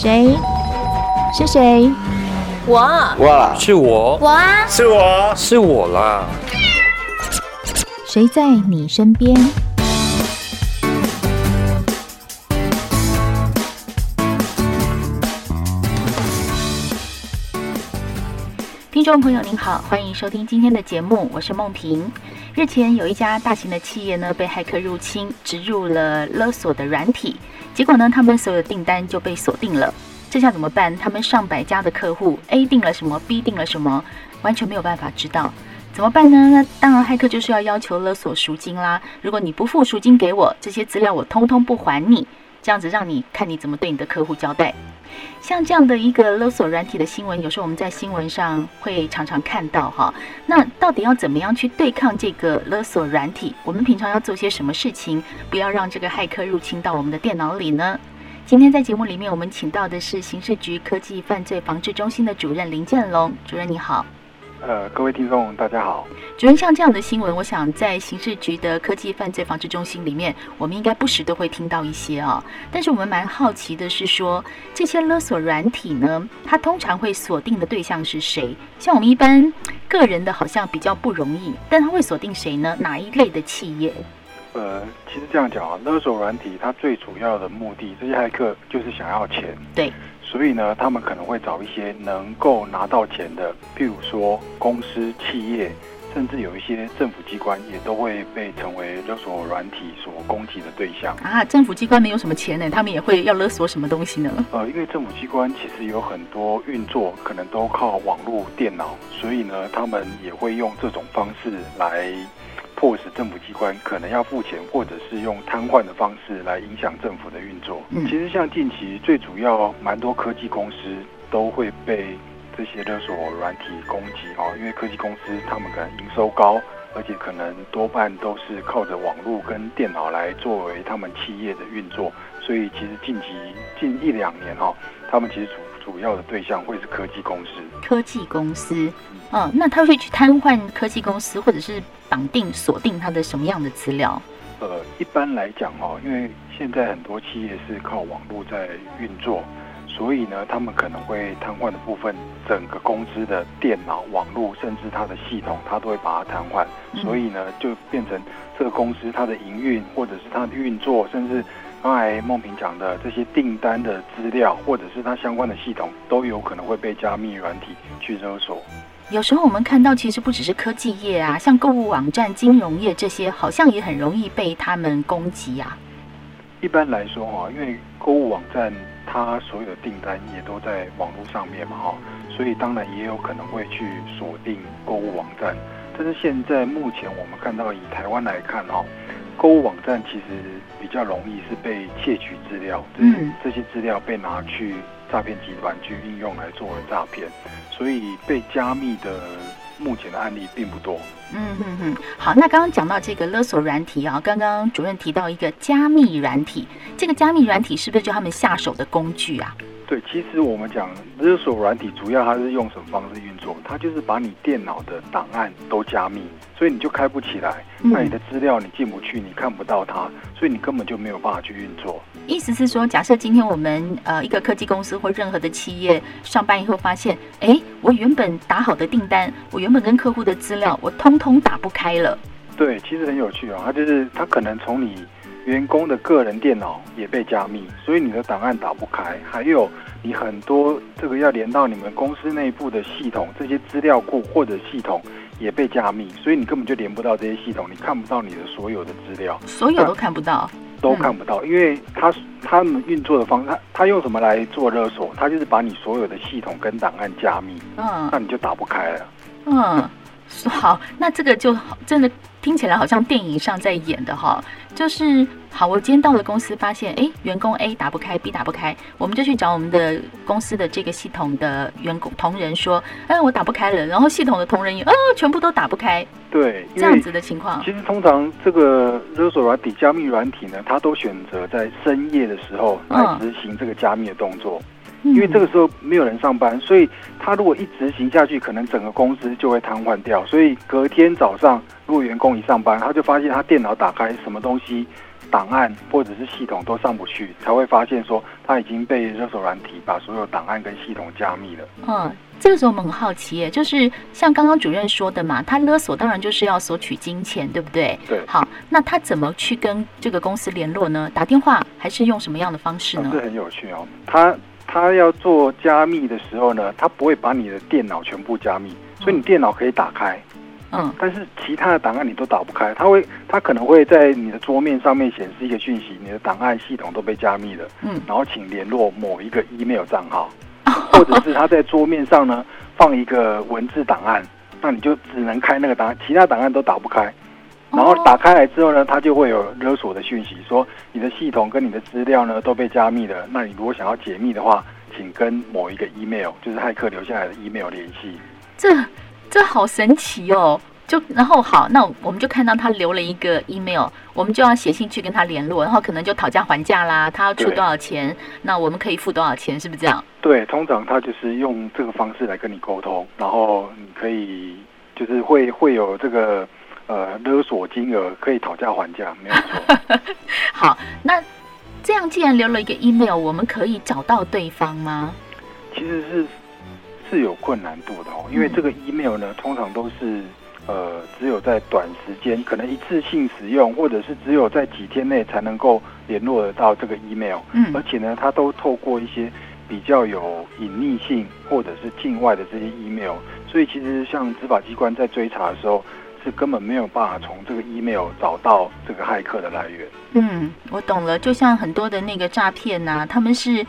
谁？是谁？我。哇，是我。我啊，是我，是我啦。谁在你身边？听众朋友您好，欢迎收听今天的节目，我是梦萍。日前有一家大型的企业呢被骇客入侵，植入了勒索的软体，结果呢他们所有的订单就被锁定了。这下怎么办？他们上百家的客户，A 定了什么，B 定了什么，完全没有办法知道。怎么办呢？那当然，骇客就是要要求勒索赎金啦。如果你不付赎金给我，这些资料我通通不还你。这样子让你看你怎么对你的客户交代。像这样的一个勒索软体的新闻，有时候我们在新闻上会常常看到哈。那到底要怎么样去对抗这个勒索软体？我们平常要做些什么事情，不要让这个骇客入侵到我们的电脑里呢？今天在节目里面，我们请到的是刑事局科技犯罪防治中心的主任林建龙主任，你好。呃，各位听众，大家好。主任，像这样的新闻，我想在刑事局的科技犯罪防治中心里面，我们应该不时都会听到一些啊、哦。但是我们蛮好奇的是说，这些勒索软体呢，它通常会锁定的对象是谁？像我们一般个人的，好像比较不容易，但它会锁定谁呢？哪一类的企业？呃，其实这样讲啊，勒索软体它最主要的目的，这些骇客就是想要钱。对。所以呢，他们可能会找一些能够拿到钱的，譬如说公司、企业，甚至有一些政府机关，也都会被成为勒索软体所攻击的对象啊。政府机关没有什么钱呢，他们也会要勒索什么东西呢？呃，因为政府机关其实有很多运作可能都靠网络电脑，所以呢，他们也会用这种方式来。迫使政府机关可能要付钱，或者是用瘫痪的方式来影响政府的运作。嗯，其实像近期最主要蛮多科技公司都会被这些勒索软体攻击哦，因为科技公司他们可能营收高，而且可能多半都是靠着网络跟电脑来作为他们企业的运作，所以其实近期近一两年哦，他们其实主主要的对象会是科技公司。科技公司，嗯，哦，那他会去瘫痪科技公司，或者是？绑定锁定它的什么样的资料？呃，一般来讲哦，因为现在很多企业是靠网络在运作，所以呢，他们可能会瘫痪的部分，整个公司的电脑、网络，甚至它的系统，它都会把它瘫痪。嗯。所以呢，就变成这个公司它的营运，或者是它的运作，甚至刚才梦平讲的这些订单的资料，或者是它相关的系统，都有可能会被加密软体去勒索。有时候我们看到，其实不只是科技业啊，像购物网站、金融业这些，好像也很容易被他们攻击啊。一般来说哈，因为购物网站它所有的订单也都在网络上面嘛哈，所以当然也有可能会去锁定购物网站。但是现在目前我们看到，以台湾来看哈，购物网站其实比较容易是被窃取资料，嗯，这些资料被拿去。诈骗集团去应用来作为诈骗，所以被加密的目前的案例并不多。嗯嗯嗯，好，那刚刚讲到这个勒索软体啊，刚刚主任提到一个加密软体，这个加密软体是不是就他们下手的工具啊？对，其实我们讲勒索软体，主要它是用什么方式运作？它就是把你电脑的档案都加密，所以你就开不起来，那你的资料你进不去，你看不到它，所以你根本就没有办法去运作。意思是说，假设今天我们呃一个科技公司或任何的企业上班以后发现，哎，我原本打好的订单，我原本跟客户的资料，我通通打不开了。对，其实很有趣哦，它就是它可能从你。员工的个人电脑也被加密，所以你的档案打不开。还有你很多这个要连到你们公司内部的系统，这些资料库或者系统也被加密，所以你根本就连不到这些系统，你看不到你的所有的资料，所有都看不到，都看不到，因为他他们运作的方式，他他用什么来做勒索？他就是把你所有的系统跟档案加密，嗯，那你就打不开了，嗯。好，那这个就真的听起来好像电影上在演的哈，就是好，我今天到了公司，发现哎，员工 A 打不开，B 打不开，我们就去找我们的公司的这个系统的员工同仁说，哎，我打不开了，然后系统的同仁也哦，全部都打不开，对，这样子的情况。其实通常这个勒索软体、加密软体呢，它都选择在深夜的时候来执行这个加密的动作。嗯因为这个时候没有人上班，所以他如果一执行下去，可能整个公司就会瘫痪掉。所以隔天早上，如果员工一上班，他就发现他电脑打开，什么东西档案或者是系统都上不去，才会发现说他已经被勒索软体把所有档案跟系统加密了。嗯，这个时候我们很好奇耶，就是像刚刚主任说的嘛，他勒索当然就是要索取金钱，对不对？对。好，那他怎么去跟这个公司联络呢？打电话还是用什么样的方式呢？这很有趣哦。他他要做加密的时候呢，他不会把你的电脑全部加密，所以你电脑可以打开。嗯，但是其他的档案你都打不开，他会，他可能会在你的桌面上面显示一个讯息，你的档案系统都被加密了，嗯，然后请联络某一个 email 账号，或者是他在桌面上呢放一个文字档案，那你就只能开那个档案，其他档案都打不开，然后打开来之后呢，它就会有勒索的讯息，说你的系统跟你的资料呢都被加密了，那你如果想要解密的话，请跟某一个 email，就是骇客留下来的 email 联系。这。这好神奇哦！就然后好，那我们就看到他留了一个 email，我们就要写信去跟他联络，然后可能就讨价还价啦，他要出多少钱，那我们可以付多少钱，是不是这样？对，通常他就是用这个方式来跟你沟通，然后你可以就是会会有这个呃勒索金额可以讨价还价，没有错。好，那这样既然留了一个 email，我们可以找到对方吗？其实是。是有困难度的哦，因为这个 email 呢，通常都是呃，只有在短时间，可能一次性使用，或者是只有在几天内才能够联络得到这个 email。嗯，而且呢，它都透过一些比较有隐匿性或者是境外的这些 email，所以其实像执法机关在追查的时候，是根本没有办法从这个 email 找到这个骇客的来源。嗯，我懂了，就像很多的那个诈骗呐，他们是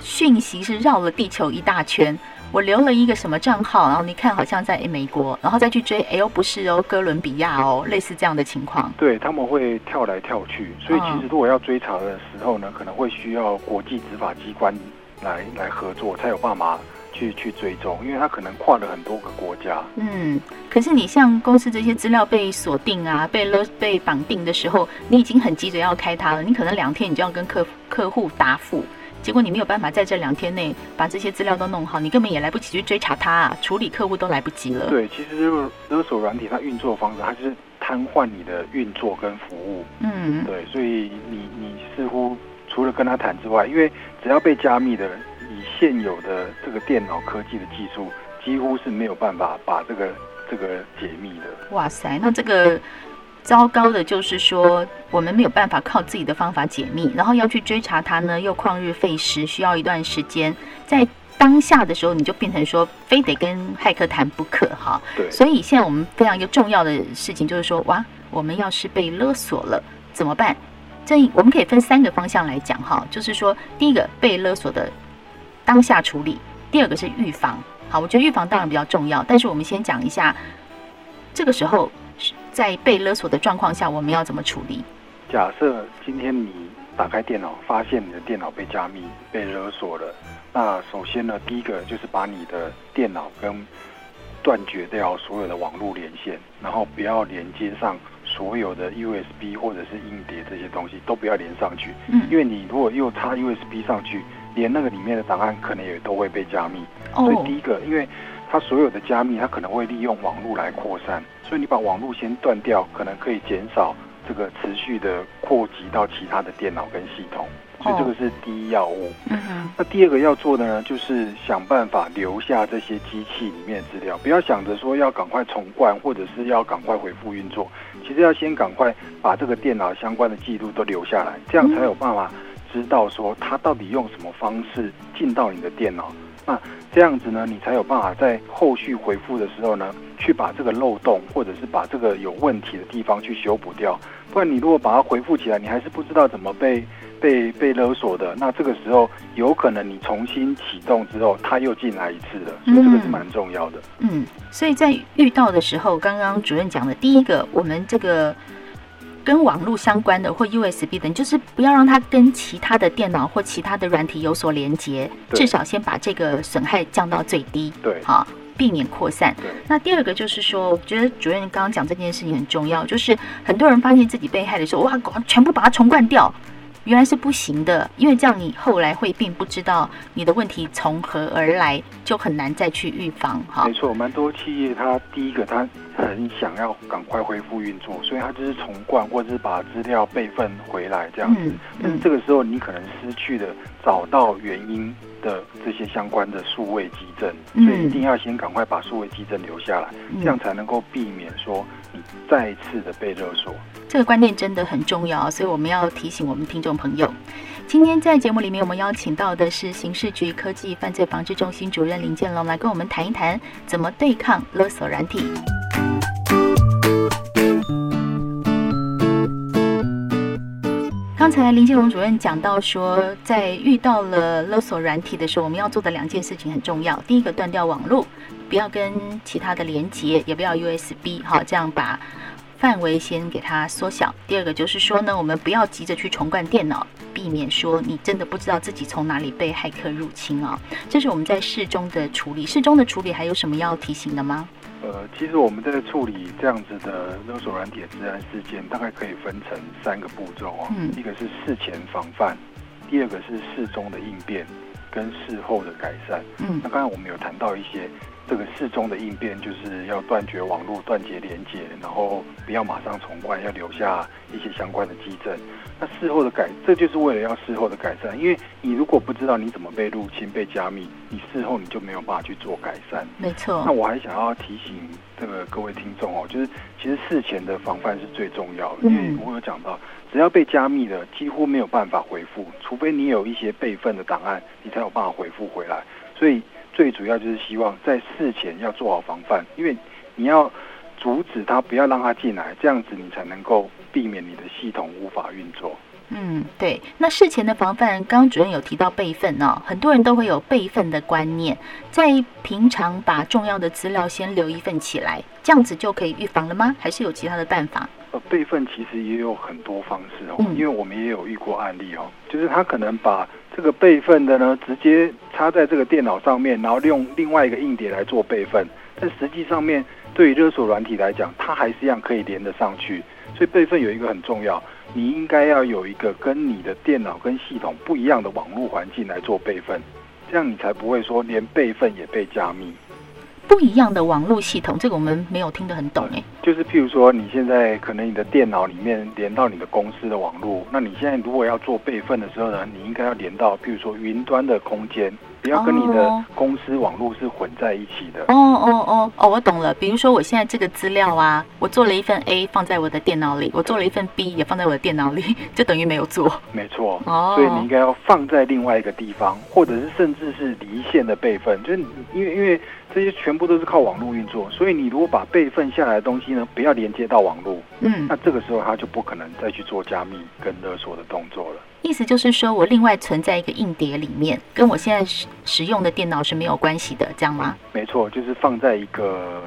讯息是绕了地球一大圈。我留了一个什么账号，然后你看好像在美国，然后再去追，哎呦不是哦，哥伦比亚哦，类似这样的情况。对，他们会跳来跳去，所以其实如果要追查的时候呢，可能会需要国际执法机关来来合作，才有办法去去追踪，因为他可能跨了很多个国家。嗯，可是你像公司这些资料被锁定啊，被勒被绑定的时候，你已经很急着要开它了，你可能两天你就要跟客客户答复。结果你没有办法在这两天内把这些资料都弄好，你根本也来不及去追查它啊，处理客户都来不及了。对，其实就是勒索软体它运作的方式，它就是瘫痪你的运作跟服务。嗯，对，所以你你似乎除了跟他谈之外，因为只要被加密的，以现有的这个电脑科技的技术，几乎是没有办法把这个这个解密的。哇塞，那这个。糟糕的就是说，我们没有办法靠自己的方法解密，然后要去追查它呢，又旷日费时，需要一段时间。在当下的时候，你就变成说，非得跟骇客谈不可哈。对。所以现在我们非常一个重要的事情就是说，哇，我们要是被勒索了怎么办？这我们可以分三个方向来讲哈，就是说，第一个被勒索的当下处理，第二个是预防。好，我觉得预防当然比较重要，但是我们先讲一下这个时候。在被勒索的状况下，我们要怎么处理？假设今天你打开电脑，发现你的电脑被加密、被勒索了，那首先呢，第一个就是把你的电脑跟断绝掉所有的网络连线，然后不要连接上所有的 USB 或者是硬碟这些东西，都不要连上去。嗯，因为你如果又插 USB 上去，连那个里面的档案可能也都会被加密。哦，所以第一个，因为它所有的加密，它可能会利用网络来扩散。所以你把网络先断掉，可能可以减少这个持续的扩及到其他的电脑跟系统，所以这个是第一要务。嗯哼。那第二个要做的呢，就是想办法留下这些机器里面的资料，不要想着说要赶快重灌或者是要赶快恢复运作，其实要先赶快把这个电脑相关的记录都留下来，这样才有办法知道说他到底用什么方式进到你的电脑。那这样子呢，你才有办法在后续回复的时候呢，去把这个漏洞或者是把这个有问题的地方去修补掉。不然你如果把它回复起来，你还是不知道怎么被被被勒索的，那这个时候有可能你重新启动之后，他又进来一次了。所以这个是蛮重要的。嗯，所以在遇到的时候，刚刚主任讲的第一个，我们这个。跟网络相关的或 USB 等，就是不要让它跟其他的电脑或其他的软体有所连接，至少先把这个损害降到最低。对，好，避免扩散。那第二个就是说，我觉得主任刚刚讲这件事情很重要，就是很多人发现自己被害的时候，哇，全部把它重灌掉，原来是不行的，因为这样你后来会并不知道你的问题从何而来，就很难再去预防哈。没错，蛮多企业它第一个它很想要赶快恢复运作，所以它就是重灌或者是把资料备份回来这样子。嗯嗯、但是这个时候你可能失去了找到原因的这些相关的数位基证，所以一定要先赶快把数位基证留下来，嗯、这样才能够避免说你再次的被勒索。这个观念真的很重要，所以我们要提醒我们听众朋友。今天在节目里面，我们邀请到的是刑事局科技犯罪防治中心主任林建龙，来跟我们谈一谈怎么对抗勒索软体。刚才林建龙主任讲到说，在遇到了勒索软体的时候，我们要做的两件事情很重要。第一个，断掉网络，不要跟其他的连接，也不要 USB，好，这样把。范围先给它缩小。第二个就是说呢，我们不要急着去重灌电脑，避免说你真的不知道自己从哪里被骇客入侵啊。这是我们在事中的处理。事中的处理还有什么要提醒的吗？呃，其实我们在处理这样子的勒索软体的治安事件，大概可以分成三个步骤啊。嗯。一个是事前防范，第二个是事中的应变，跟事后的改善。嗯。那刚才我们有谈到一些。这个事中的应变就是要断绝网络、断绝连接，然后不要马上重灌，要留下一些相关的基证。那事后的改，这就是为了要事后的改善。因为你如果不知道你怎么被入侵、被加密，你事后你就没有办法去做改善。没错。那我还想要提醒这个各位听众哦，就是其实事前的防范是最重要的，因为我有讲到，只要被加密了，几乎没有办法回复，除非你有一些备份的档案，你才有办法回复回来。所以。最主要就是希望在事前要做好防范，因为你要阻止他，不要让他进来，这样子你才能够避免你的系统无法运作。嗯，对。那事前的防范，刚刚主任有提到备份哦，很多人都会有备份的观念，在平常把重要的资料先留一份起来，这样子就可以预防了吗？还是有其他的办法？呃，备份其实也有很多方式哦，因为我们也有遇过案例哦，就是他可能把。这个备份的呢，直接插在这个电脑上面，然后用另外一个硬碟来做备份。但实际上面，对于勒索软体来讲，它还是一样可以连得上去。所以备份有一个很重要，你应该要有一个跟你的电脑跟系统不一样的网络环境来做备份，这样你才不会说连备份也被加密。不一样的网络系统，这个我们没有听得很懂哎。就是譬如说，你现在可能你的电脑里面连到你的公司的网络，那你现在如果要做备份的时候呢，你应该要连到譬如说云端的空间。不要跟你的公司网络是混在一起的。哦哦哦哦，我懂了。比如说，我现在这个资料啊，我做了一份 A 放在我的电脑里，我做了一份 B 也放在我的电脑里，就等于没有做。没错。哦。所以你应该要放在另外一个地方，或者是甚至是离线的备份，就是因为因为这些全部都是靠网络运作，所以你如果把备份下来的东西呢，不要连接到网络，嗯，那这个时候它就不可能再去做加密跟勒索的动作了。意思就是说，我另外存在一个硬碟里面，跟我现在使使用的电脑是没有关系的，这样吗？没错，就是放在一个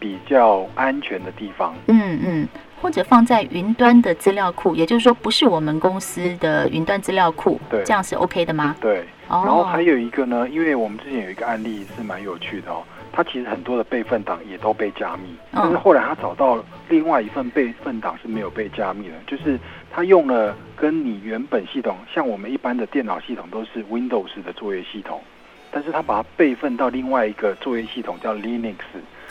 比较安全的地方。嗯嗯，或者放在云端的资料库，也就是说，不是我们公司的云端资料库。对，这样是 OK 的吗？对。然后还有一个呢，因为我们之前有一个案例是蛮有趣的哦。他其实很多的备份档也都被加密，但是后来他找到另外一份备份档是没有被加密的，就是他用了跟你原本系统，像我们一般的电脑系统都是 Windows 的作业系统，但是他把它备份到另外一个作业系统叫 Linux。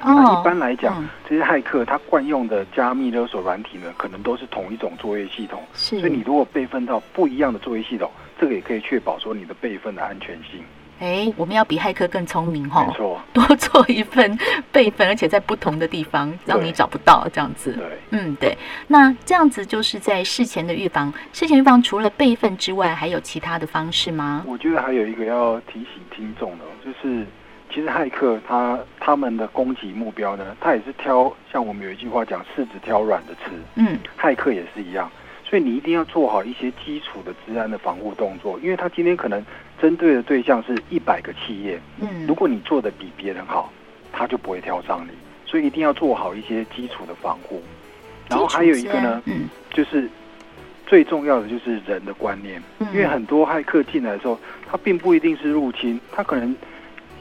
那一般来讲，这些骇客他惯用的加密勒索软体呢，可能都是同一种作业系统，所以你如果备份到不一样的作业系统，这个也可以确保说你的备份的安全性。哎，我们要比骇客更聪明哈，没错，多做一份备份，而且在不同的地方，让你找不到这样子。对，嗯，对。那这样子就是在事前的预防。事前预防除了备份之外，还有其他的方式吗？我觉得还有一个要提醒听众的，就是其实骇客他他们的攻击目标呢，他也是挑，像我们有一句话讲，柿子挑软的吃。嗯，骇客也是一样。所以你一定要做好一些基础的治安的防护动作，因为他今天可能针对的对象是一百个企业，嗯，如果你做的比别人好，他就不会挑上你，所以一定要做好一些基础的防护。然后还有一个呢，嗯，就是最重要的就是人的观念，因为很多骇客进来的时候，他并不一定是入侵，他可能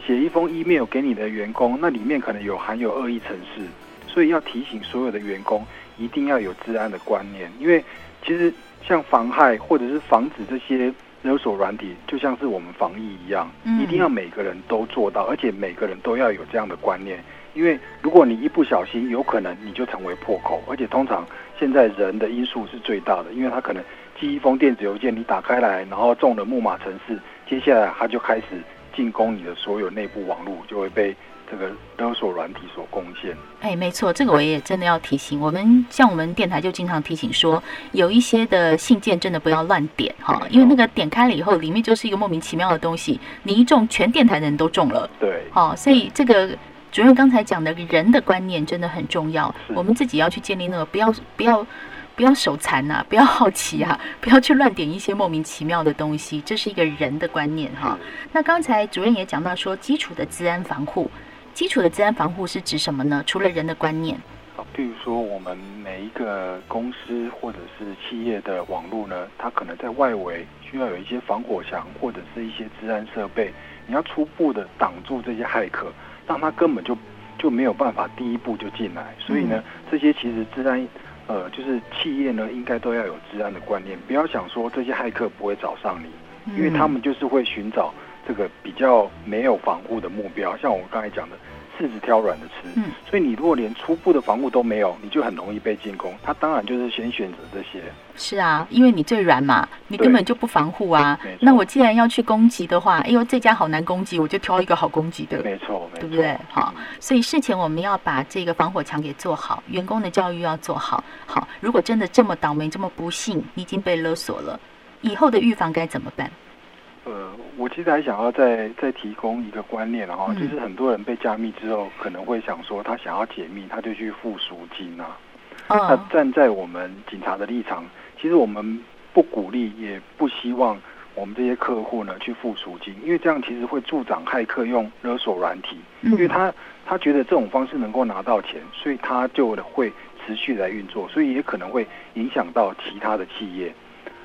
写一封 email 给你的员工，那里面可能有含有恶意程式，所以要提醒所有的员工一定要有治安的观念，因为。其实像妨害或者是防止这些勒索软体，就像是我们防疫一样，一定要每个人都做到，而且每个人都要有这样的观念。因为如果你一不小心，有可能你就成为破口，而且通常现在人的因素是最大的，因为他可能寄一封电子邮件，你打开来，然后中了木马城市，接下来他就开始进攻你的所有内部网络，就会被。这个勒索软体所贡献，哎，没错，这个我也真的要提醒我们，像我们电台就经常提醒说，有一些的信件真的不要乱点哈，因为那个点开了以后，里面就是一个莫名其妙的东西，你一中，全电台的人都中了，对，哦，所以这个主任刚才讲的人的观念真的很重要，我们自己要去建立那个，不要不要不要手残呐，不要好奇啊，不要去乱点一些莫名其妙的东西，这是一个人的观念哈。那刚才主任也讲到说，基础的治安防护。基础的治安防护是指什么呢？除了人的观念，好，比如说我们每一个公司或者是企业的网络呢，它可能在外围需要有一些防火墙或者是一些治安设备，你要初步的挡住这些骇客，让他根本就就没有办法第一步就进来。所以呢，这些其实治安，呃，就是企业呢应该都要有治安的观念，不要想说这些骇客不会找上你，因为他们就是会寻找。这个比较没有防护的目标，像我们刚才讲的，柿子挑软的吃。嗯，所以你如果连初步的防护都没有，你就很容易被进攻。他当然就是先选择这些。是啊，因为你最软嘛，你根本就不防护啊。那我既然要去攻击的话，哎呦，这家好难攻击，我就挑一个好攻击的。没错，没错，对不对？好，所以事前我们要把这个防火墙给做好，员工的教育要做好。好，如果真的这么倒霉，这么不幸，你已经被勒索了，以后的预防该怎么办？呃，我其实还想要再再提供一个观念，然后就是很多人被加密之后，可能会想说他想要解密，他就去付赎金啊。那站在我们警察的立场，其实我们不鼓励，也不希望我们这些客户呢去付赎金，因为这样其实会助长骇客用勒索软体，因为他他觉得这种方式能够拿到钱，所以他就会持续来运作，所以也可能会影响到其他的企业。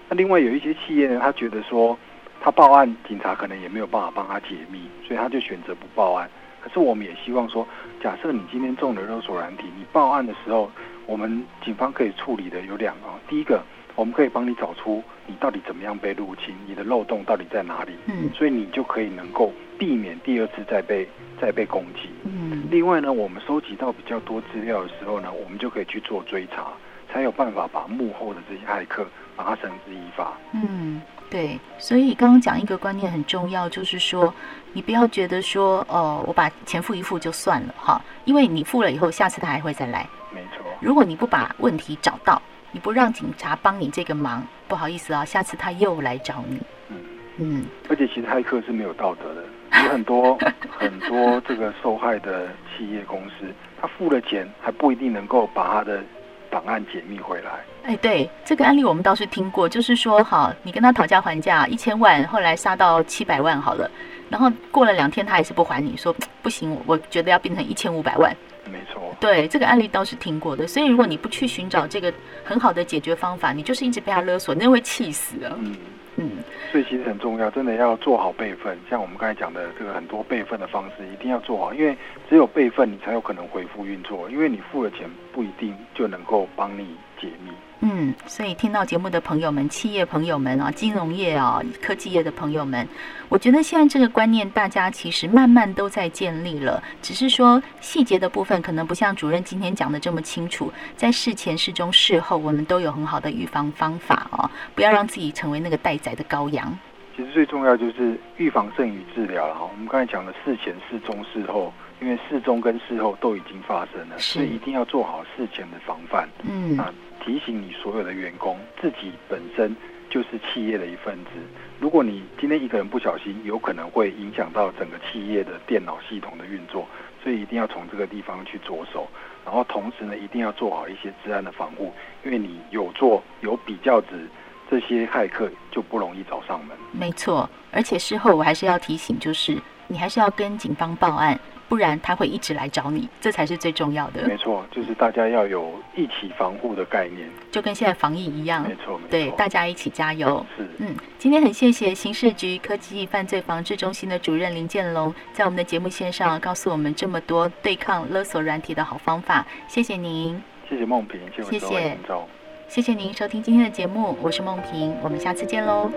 那另外有一些企业呢，他觉得说。他报案，警察可能也没有办法帮他解密，所以他就选择不报案。可是我们也希望说，假设你今天中了勒索软体，你报案的时候，我们警方可以处理的有两个。第一个，我们可以帮你找出你到底怎么样被入侵，你的漏洞到底在哪里。嗯，所以你就可以能够避免第二次再被再被攻击。嗯，另外呢，我们收集到比较多资料的时候呢，我们就可以去做追查，才有办法把幕后的这些骇客把他绳之以法。嗯。对，所以刚刚讲一个观念很重要，就是说，你不要觉得说，哦，我把钱付一付就算了哈，因为你付了以后，下次他还会再来。没错。如果你不把问题找到，你不让警察帮你这个忙，不好意思啊，下次他又来找你。嗯嗯。而且其实骇客是没有道德的，有很多很多这个受害的企业公司，他付了钱还不一定能够把他的。档案解密回来，哎，对这个案例我们倒是听过，就是说，哈，你跟他讨价还价一千万，后来杀到七百万好了，然后过了两天他还是不还你，说不行，我觉得要变成一千五百万。没错，对这个案例倒是听过的，所以如果你不去寻找这个很好的解决方法，你就是一直被他勒索，那会气死啊。嗯嗯，所以其实很重要，真的要做好备份。像我们刚才讲的这个很多备份的方式，一定要做好，因为只有备份，你才有可能恢复运作。因为你付了钱，不一定就能够帮你解密。嗯，所以听到节目的朋友们、企业朋友们啊、金融业啊、科技业的朋友们，我觉得现在这个观念大家其实慢慢都在建立了，只是说细节的部分可能不像主任今天讲的这么清楚。在事前、事中、事后，我们都有很好的预防方法哦，不要让自己成为那个待宰的羔羊。其实最重要就是预防胜于治疗了哈。我们刚才讲的事前、事中、事后，因为事中跟事后都已经发生了，所以一定要做好事前的防范。嗯啊。提醒你所有的员工，自己本身就是企业的一份子。如果你今天一个人不小心，有可能会影响到整个企业的电脑系统的运作，所以一定要从这个地方去着手。然后同时呢，一定要做好一些治安的防护，因为你有做有比较值，这些骇客就不容易找上门。没错，而且事后我还是要提醒，就是你还是要跟警方报案。不然他会一直来找你，这才是最重要的。没错，就是大家要有一起防护的概念，就跟现在防疫一样。没错，没错，对，大家一起加油。是，嗯，今天很谢谢刑事局科技犯罪防治中心的主任林建龙，在我们的节目线上告诉我们这么多对抗勒索软体的好方法。谢谢您，谢谢梦萍，谢谢。谢谢谢谢您收听今天的节目，我是梦萍，我们下次见喽。